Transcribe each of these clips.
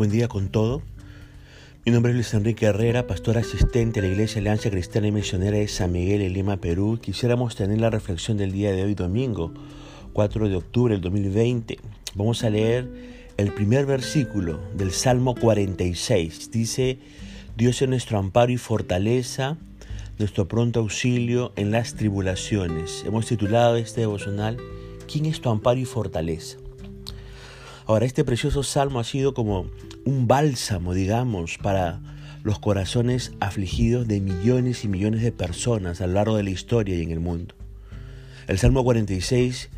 Buen día con todo. Mi nombre es Luis Enrique Herrera, pastor asistente de la Iglesia Alianza Cristiana y Misionera de San Miguel en Lima, Perú. Quisiéramos tener la reflexión del día de hoy, domingo 4 de octubre del 2020. Vamos a leer el primer versículo del Salmo 46. Dice, Dios es nuestro amparo y fortaleza, nuestro pronto auxilio en las tribulaciones. Hemos titulado este devocional, ¿quién es tu amparo y fortaleza? Ahora, este precioso salmo ha sido como un bálsamo, digamos, para los corazones afligidos de millones y millones de personas a lo largo de la historia y en el mundo. El Salmo 46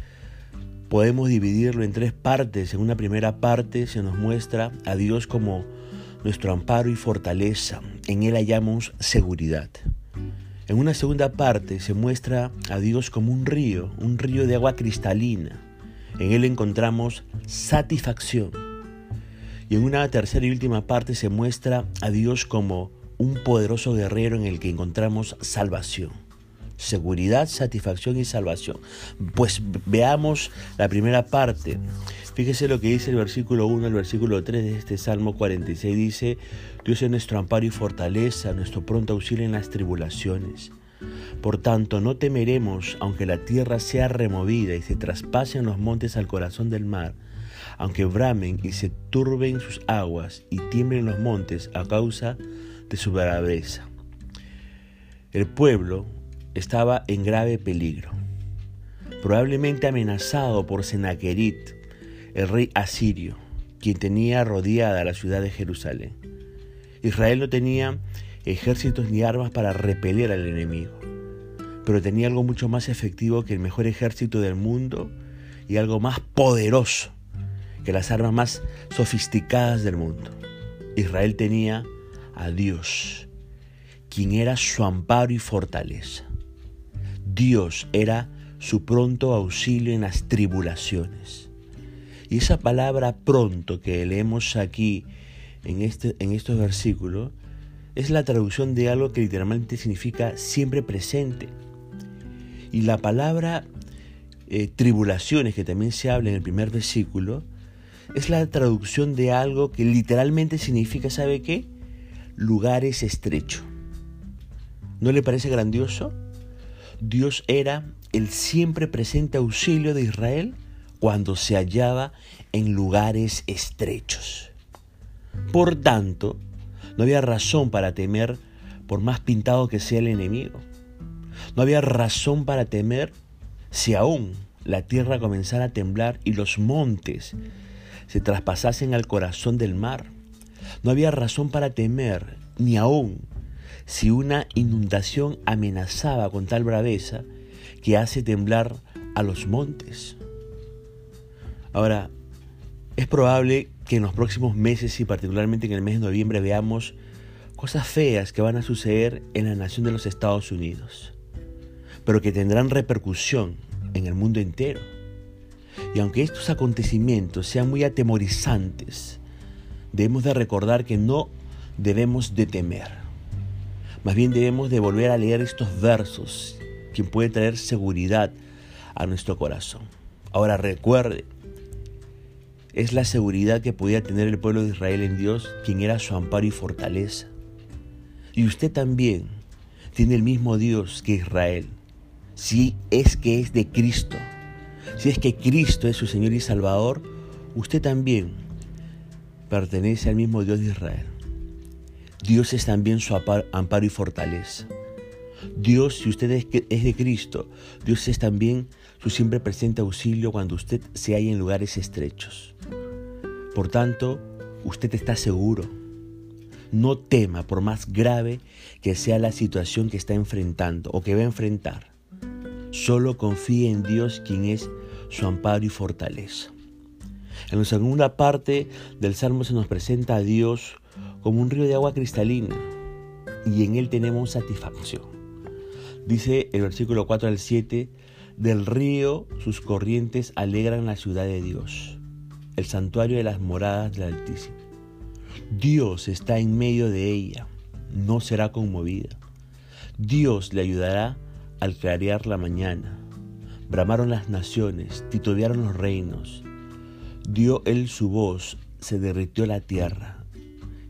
podemos dividirlo en tres partes. En una primera parte se nos muestra a Dios como nuestro amparo y fortaleza. En Él hallamos seguridad. En una segunda parte se muestra a Dios como un río, un río de agua cristalina en Él encontramos satisfacción. Y en una tercera y última parte se muestra a Dios como un poderoso guerrero en el que encontramos salvación. Seguridad, satisfacción y salvación. Pues veamos la primera parte. Fíjese lo que dice el versículo 1 al versículo 3 de este Salmo 46. Dice, Dios es nuestro amparo y fortaleza, nuestro pronto auxilio en las tribulaciones. Por tanto, no temeremos aunque la tierra sea removida y se traspasen los montes al corazón del mar, aunque bramen y se turben sus aguas y tiemblen los montes a causa de su braveza. El pueblo estaba en grave peligro, probablemente amenazado por Senaquerit, el rey asirio, quien tenía rodeada la ciudad de Jerusalén. Israel no tenía ejércitos ni armas para repeler al enemigo, pero tenía algo mucho más efectivo que el mejor ejército del mundo y algo más poderoso que las armas más sofisticadas del mundo. Israel tenía a Dios, quien era su amparo y fortaleza. Dios era su pronto auxilio en las tribulaciones. Y esa palabra pronto que leemos aquí en, este, en estos versículos es la traducción de algo que literalmente significa siempre presente. Y la palabra eh, tribulaciones, que también se habla en el primer versículo, es la traducción de algo que literalmente significa, ¿sabe qué? Lugares estrechos. ¿No le parece grandioso? Dios era el siempre presente auxilio de Israel cuando se hallaba en lugares estrechos. Por tanto, no había razón para temer por más pintado que sea el enemigo. No había razón para temer si aún la tierra comenzara a temblar y los montes se traspasasen al corazón del mar. No había razón para temer, ni aún si una inundación amenazaba con tal braveza que hace temblar a los montes. Ahora, es probable que en los próximos meses y particularmente en el mes de noviembre veamos cosas feas que van a suceder en la nación de los Estados Unidos, pero que tendrán repercusión en el mundo entero. Y aunque estos acontecimientos sean muy atemorizantes, debemos de recordar que no debemos de temer. Más bien debemos de volver a leer estos versos, que puede traer seguridad a nuestro corazón. Ahora recuerde, es la seguridad que podía tener el pueblo de Israel en Dios, quien era su amparo y fortaleza. Y usted también tiene el mismo Dios que Israel, si es que es de Cristo. Si es que Cristo es su Señor y Salvador, usted también pertenece al mismo Dios de Israel. Dios es también su amparo y fortaleza. Dios, si usted es de Cristo, Dios es también su siempre presente auxilio cuando usted se halla en lugares estrechos. Por tanto, usted está seguro. No tema por más grave que sea la situación que está enfrentando o que va a enfrentar. Solo confíe en Dios quien es su amparo y fortaleza. En la segunda parte del Salmo se nos presenta a Dios como un río de agua cristalina y en él tenemos satisfacción. Dice el versículo 4 al 7, del río sus corrientes alegran la ciudad de Dios, el santuario de las moradas del Altísimo. Dios está en medio de ella, no será conmovida. Dios le ayudará al clarear la mañana. Bramaron las naciones, titubearon los reinos. Dio él su voz, se derritió la tierra.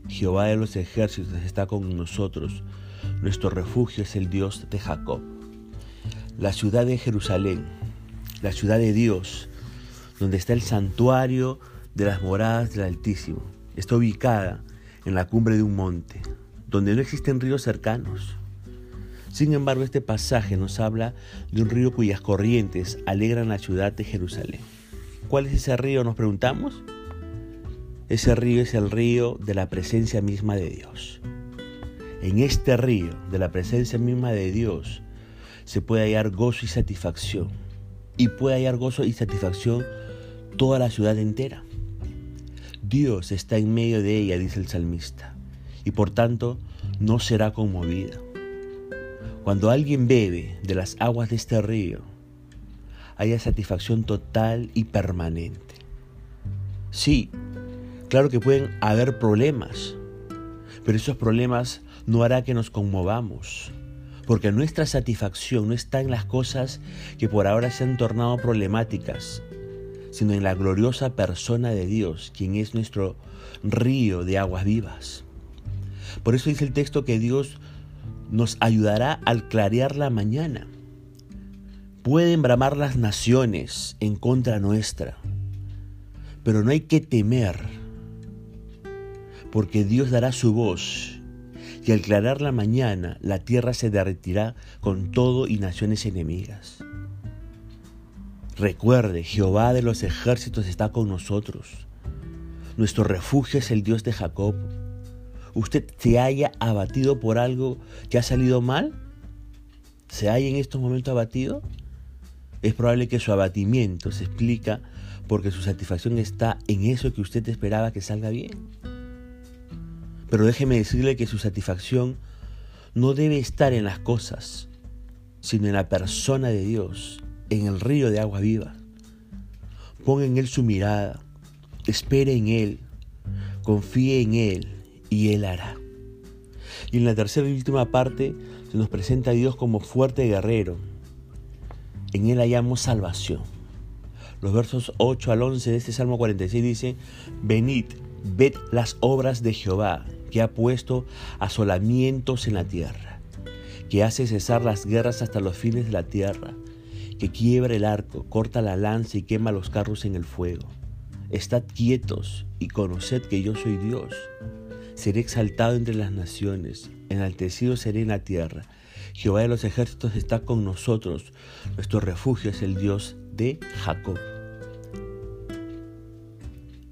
Jehová de los ejércitos está con nosotros. Nuestro refugio es el Dios de Jacob. La ciudad de Jerusalén, la ciudad de Dios, donde está el santuario de las moradas del Altísimo, está ubicada en la cumbre de un monte, donde no existen ríos cercanos. Sin embargo, este pasaje nos habla de un río cuyas corrientes alegran la ciudad de Jerusalén. ¿Cuál es ese río? Nos preguntamos. Ese río es el río de la presencia misma de Dios. En este río de la presencia misma de Dios se puede hallar gozo y satisfacción. Y puede hallar gozo y satisfacción toda la ciudad entera. Dios está en medio de ella, dice el salmista, y por tanto no será conmovida. Cuando alguien bebe de las aguas de este río, haya satisfacción total y permanente. Sí, claro que pueden haber problemas, pero esos problemas no hará que nos conmovamos, porque nuestra satisfacción no está en las cosas que por ahora se han tornado problemáticas, sino en la gloriosa persona de Dios, quien es nuestro río de aguas vivas. Por eso dice el texto que Dios nos ayudará al clarear la mañana. Pueden bramar las naciones en contra nuestra, pero no hay que temer, porque Dios dará su voz y al clarear la mañana la tierra se derretirá con todo y naciones enemigas. Recuerde, Jehová de los ejércitos está con nosotros. Nuestro refugio es el Dios de Jacob. ¿Usted se haya abatido por algo que ha salido mal? ¿Se haya en estos momentos abatido? Es probable que su abatimiento se explica porque su satisfacción está en eso que usted esperaba que salga bien. Pero déjeme decirle que su satisfacción no debe estar en las cosas, sino en la persona de Dios en el río de agua viva. Ponga en Él su mirada, espere en Él, confíe en Él y Él hará. Y en la tercera y última parte se nos presenta a Dios como fuerte guerrero. En Él hallamos salvación. Los versos 8 al 11 de este Salmo 46 dicen, Venid, ved las obras de Jehová, que ha puesto asolamientos en la tierra, que hace cesar las guerras hasta los fines de la tierra que quiebra el arco, corta la lanza y quema los carros en el fuego. Estad quietos y conoced que yo soy Dios. Seré exaltado entre las naciones, enaltecido seré en la tierra. Jehová de los ejércitos está con nosotros. Nuestro refugio es el Dios de Jacob.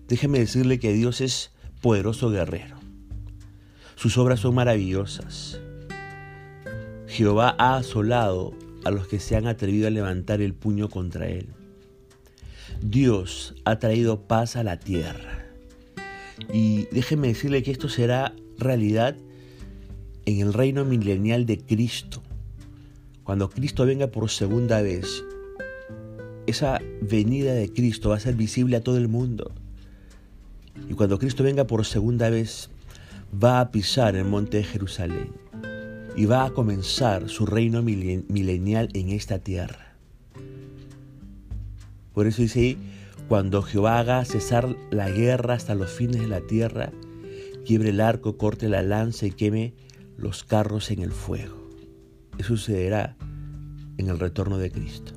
Déjeme decirle que Dios es poderoso guerrero. Sus obras son maravillosas. Jehová ha asolado a los que se han atrevido a levantar el puño contra él. Dios ha traído paz a la tierra. Y déjeme decirle que esto será realidad en el reino milenial de Cristo. Cuando Cristo venga por segunda vez, esa venida de Cristo va a ser visible a todo el mundo. Y cuando Cristo venga por segunda vez, va a pisar el monte de Jerusalén y va a comenzar su reino milenial en esta tierra. Por eso dice ahí, cuando Jehová haga cesar la guerra hasta los fines de la tierra, quiebre el arco, corte la lanza y queme los carros en el fuego. Eso sucederá en el retorno de Cristo.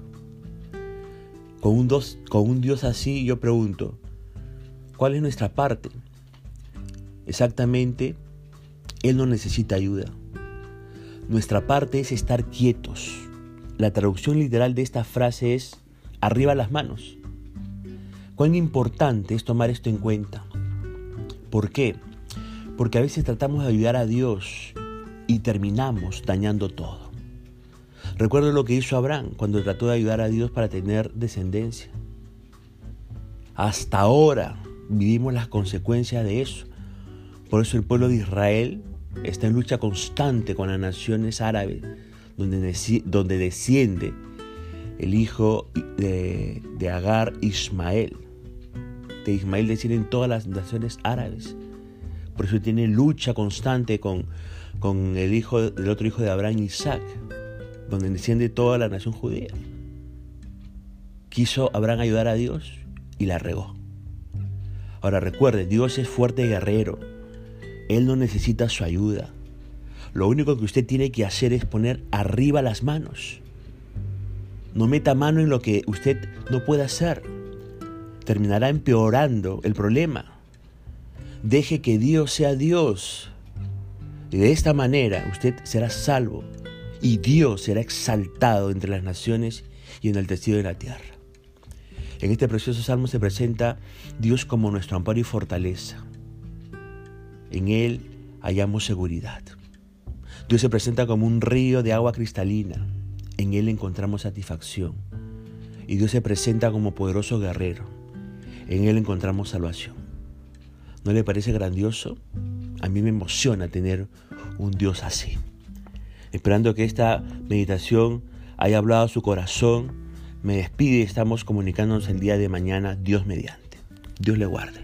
Con un, con un Dios así yo pregunto, ¿cuál es nuestra parte? Exactamente, Él no necesita ayuda. Nuestra parte es estar quietos. La traducción literal de esta frase es arriba las manos. Cuán importante es tomar esto en cuenta. ¿Por qué? Porque a veces tratamos de ayudar a Dios y terminamos dañando todo. Recuerdo lo que hizo Abraham cuando trató de ayudar a Dios para tener descendencia. Hasta ahora vivimos las consecuencias de eso. Por eso el pueblo de Israel está en lucha constante con las naciones árabes, donde, donde desciende el hijo de, Agar, Ismael. De Ismael descienden todas las naciones árabes. Por eso tiene lucha constante con, con el hijo del otro hijo de Abraham, Isaac, donde desciende toda la nación judía. Quiso Abraham ayudar a Dios y la regó. Ahora recuerde, Dios es fuerte y guerrero. Él no necesita su ayuda. Lo único que usted tiene que hacer es poner arriba las manos. No meta mano en lo que usted no puede hacer. Terminará empeorando el problema. Deje que Dios sea Dios. Y de esta manera usted será salvo y Dios será exaltado entre las naciones y en el testigo de la tierra. En este precioso salmo se presenta Dios como nuestro amparo y fortaleza. En Él hallamos seguridad. Dios se presenta como un río de agua cristalina. En Él encontramos satisfacción. Y Dios se presenta como poderoso guerrero. En Él encontramos salvación. ¿No le parece grandioso? A mí me emociona tener un Dios así. Esperando que esta meditación haya hablado a su corazón, me despide y estamos comunicándonos el día de mañana, Dios mediante. Dios le guarde.